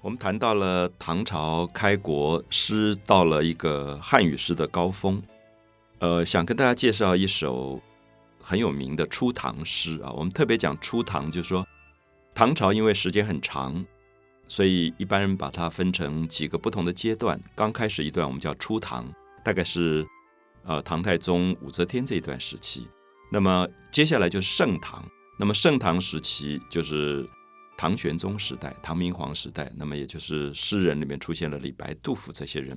我们谈到了唐朝开国诗到了一个汉语诗的高峰，呃，想跟大家介绍一首很有名的初唐诗啊。我们特别讲初唐，就是说唐朝因为时间很长，所以一般人把它分成几个不同的阶段。刚开始一段我们叫初唐，大概是呃唐太宗、武则天这一段时期。那么接下来就是盛唐，那么盛唐时期就是。唐玄宗时代、唐明皇时代，那么也就是诗人里面出现了李白、杜甫这些人。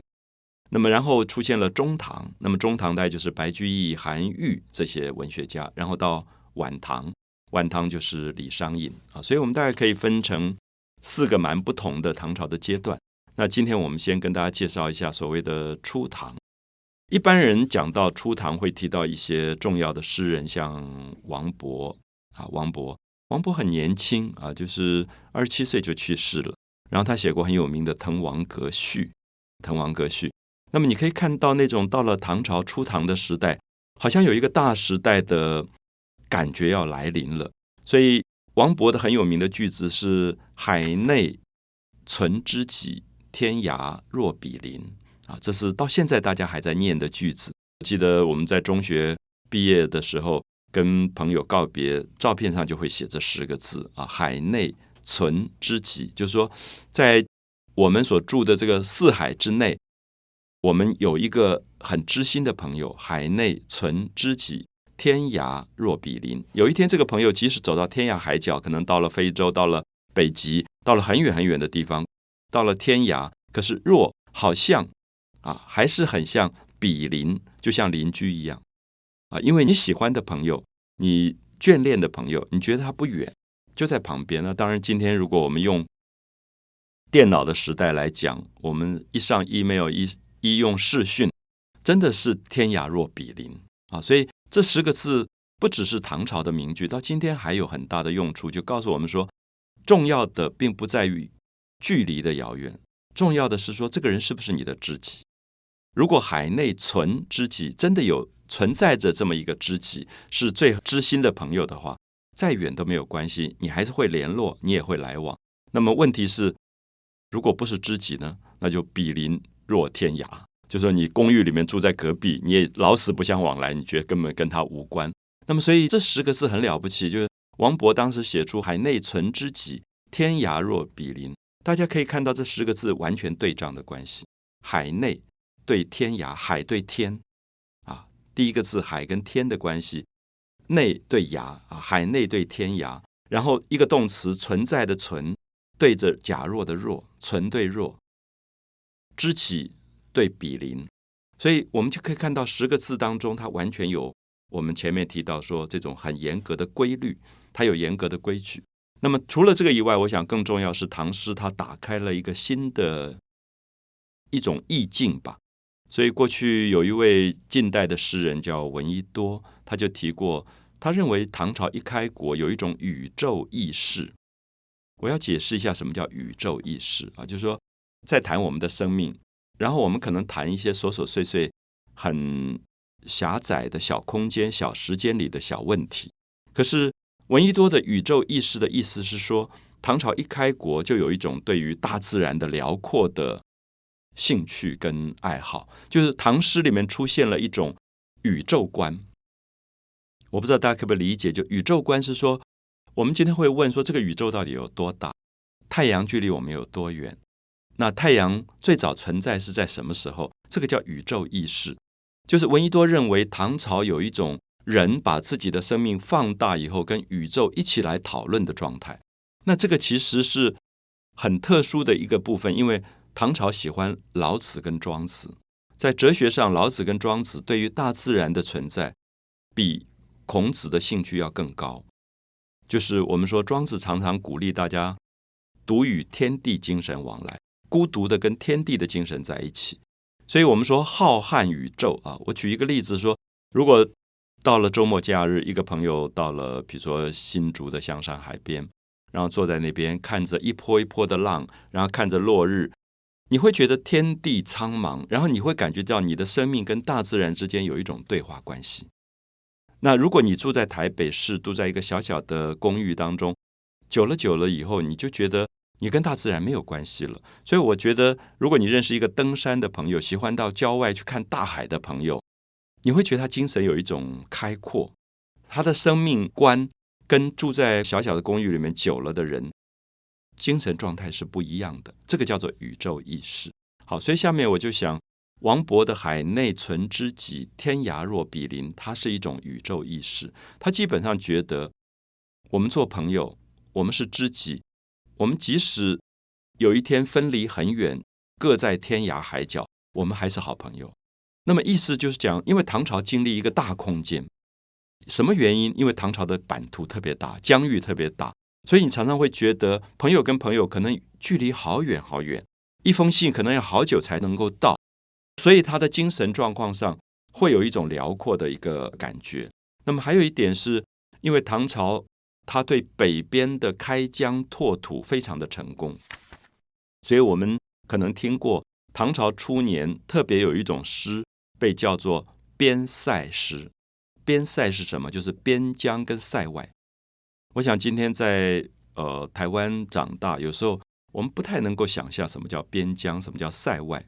那么然后出现了中唐，那么中唐代就是白居易、韩愈这些文学家。然后到晚唐，晚唐就是李商隐啊。所以我们大概可以分成四个蛮不同的唐朝的阶段。那今天我们先跟大家介绍一下所谓的初唐。一般人讲到初唐，会提到一些重要的诗人，像王勃啊，王勃。王勃很年轻啊，就是二十七岁就去世了。然后他写过很有名的《滕王阁序》，《滕王阁序》。那么你可以看到那种到了唐朝初唐的时代，好像有一个大时代的感觉要来临了。所以王勃的很有名的句子是“海内存知己，天涯若比邻”啊，这是到现在大家还在念的句子。记得我们在中学毕业的时候。跟朋友告别，照片上就会写这十个字啊，“海内存知己”，就是说，在我们所住的这个四海之内，我们有一个很知心的朋友。海内存知己，天涯若比邻。有一天，这个朋友即使走到天涯海角，可能到了非洲，到了北极，到了很远很远的地方，到了天涯，可是若好像啊，还是很像比邻，就像邻居一样。啊，因为你喜欢的朋友，你眷恋的朋友，你觉得他不远，就在旁边。那当然，今天如果我们用电脑的时代来讲，我们一上 email，一一用视讯，真的是天涯若比邻啊。所以这十个字不只是唐朝的名句，到今天还有很大的用处，就告诉我们说，重要的并不在于距离的遥远，重要的是说这个人是不是你的知己。如果海内存知己，真的有。存在着这么一个知己，是最知心的朋友的话，再远都没有关系，你还是会联络，你也会来往。那么问题是，如果不是知己呢？那就比邻若天涯，就说你公寓里面住在隔壁，你也老死不相往来，你觉得根本跟他无关。那么所以这十个字很了不起，就是王勃当时写出“海内存知己，天涯若比邻”，大家可以看到这十个字完全对仗的关系，海内对天涯，海对天。第一个字海跟天的关系，内对涯啊，海内对天涯，然后一个动词存在的存对着假若的若，存对若，知己对比邻，所以我们就可以看到十个字当中，它完全有我们前面提到说这种很严格的规律，它有严格的规矩。那么除了这个以外，我想更重要是唐诗，它打开了一个新的一种意境吧。所以，过去有一位近代的诗人叫闻一多，他就提过，他认为唐朝一开国有一种宇宙意识。我要解释一下什么叫宇宙意识啊，就是说，在谈我们的生命，然后我们可能谈一些琐琐碎碎、很狭窄的小空间、小时间里的小问题。可是，闻一多的宇宙意识的意思是说，唐朝一开国就有一种对于大自然的辽阔的。兴趣跟爱好，就是唐诗里面出现了一种宇宙观。我不知道大家可不可以理解，就宇宙观是说，我们今天会问说，这个宇宙到底有多大？太阳距离我们有多远？那太阳最早存在是在什么时候？这个叫宇宙意识。就是闻一多认为，唐朝有一种人把自己的生命放大以后，跟宇宙一起来讨论的状态。那这个其实是很特殊的一个部分，因为。唐朝喜欢老子跟庄子，在哲学上，老子跟庄子对于大自然的存在，比孔子的兴趣要更高。就是我们说，庄子常常鼓励大家独与天地精神往来，孤独的跟天地的精神在一起。所以，我们说浩瀚宇宙啊。我举一个例子说，如果到了周末假日，一个朋友到了，比如说新竹的香山海边，然后坐在那边看着一波一波的浪，然后看着落日。你会觉得天地苍茫，然后你会感觉到你的生命跟大自然之间有一种对话关系。那如果你住在台北市，住在一个小小的公寓当中，久了久了以后，你就觉得你跟大自然没有关系了。所以我觉得，如果你认识一个登山的朋友，喜欢到郊外去看大海的朋友，你会觉得他精神有一种开阔，他的生命观跟住在小小的公寓里面久了的人精神状态是不一样的。这个叫做宇宙意识。好，所以下面我就想，王勃的“海内存知己，天涯若比邻”，它是一种宇宙意识。他基本上觉得，我们做朋友，我们是知己。我们即使有一天分离很远，各在天涯海角，我们还是好朋友。那么意思就是讲，因为唐朝经历一个大空间，什么原因？因为唐朝的版图特别大，疆域特别大，所以你常常会觉得朋友跟朋友可能距离好远好远，一封信可能要好久才能够到，所以他的精神状况上会有一种辽阔的一个感觉。那么还有一点是，因为唐朝。他对北边的开疆拓土非常的成功，所以我们可能听过唐朝初年特别有一种诗被叫做边塞诗。边塞是什么？就是边疆跟塞外。我想今天在呃台湾长大，有时候我们不太能够想象什么叫边疆，什么叫塞外。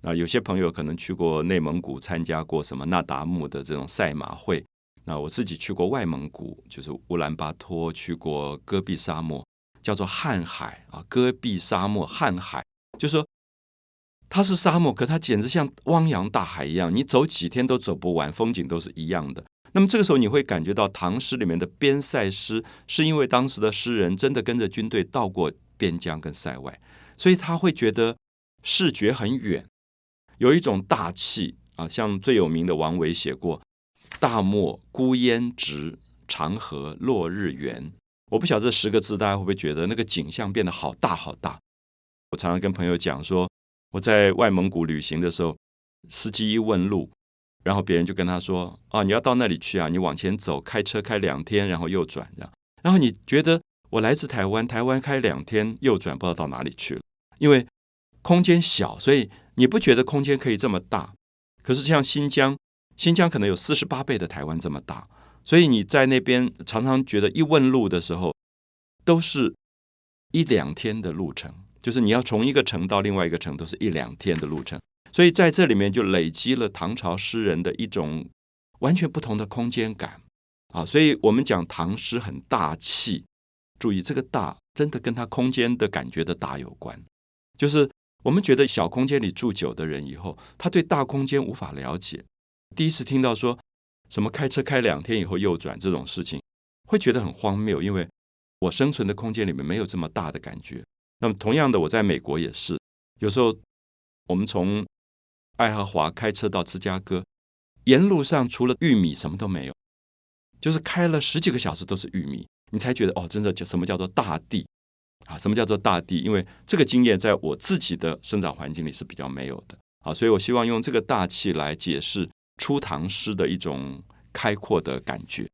那有些朋友可能去过内蒙古，参加过什么那达慕的这种赛马会。那我自己去过外蒙古，就是乌兰巴托，去过戈壁沙漠，叫做瀚海啊。戈壁沙漠瀚海，就说它是沙漠，可它简直像汪洋大海一样，你走几天都走不完，风景都是一样的。那么这个时候你会感觉到唐诗里面的边塞诗，是因为当时的诗人真的跟着军队到过边疆跟塞外，所以他会觉得视觉很远，有一种大气啊。像最有名的王维写过。大漠孤烟直，长河落日圆。我不晓得这十个字大家会不会觉得那个景象变得好大好大。我常常跟朋友讲说，我在外蒙古旅行的时候，司机一问路，然后别人就跟他说：“啊，你要到那里去啊，你往前走，开车开两天，然后右转这样。”然后你觉得我来自台湾，台湾开两天右转，不知道到哪里去了，因为空间小，所以你不觉得空间可以这么大。可是像新疆。新疆可能有四十八倍的台湾这么大，所以你在那边常常觉得一问路的时候，都是一两天的路程，就是你要从一个城到另外一个城，都是一两天的路程。所以在这里面就累积了唐朝诗人的一种完全不同的空间感啊。所以我们讲唐诗很大气，注意这个大真的跟他空间的感觉的大有关。就是我们觉得小空间里住久的人以后，他对大空间无法了解。第一次听到说什么开车开两天以后右转这种事情，会觉得很荒谬，因为我生存的空间里面没有这么大的感觉。那么同样的，我在美国也是，有时候我们从爱荷华开车到芝加哥，沿路上除了玉米什么都没有，就是开了十几个小时都是玉米，你才觉得哦，真的叫什么叫做大地啊？什么叫做大地？因为这个经验在我自己的生长环境里是比较没有的啊，所以我希望用这个大气来解释。初唐诗的一种开阔的感觉。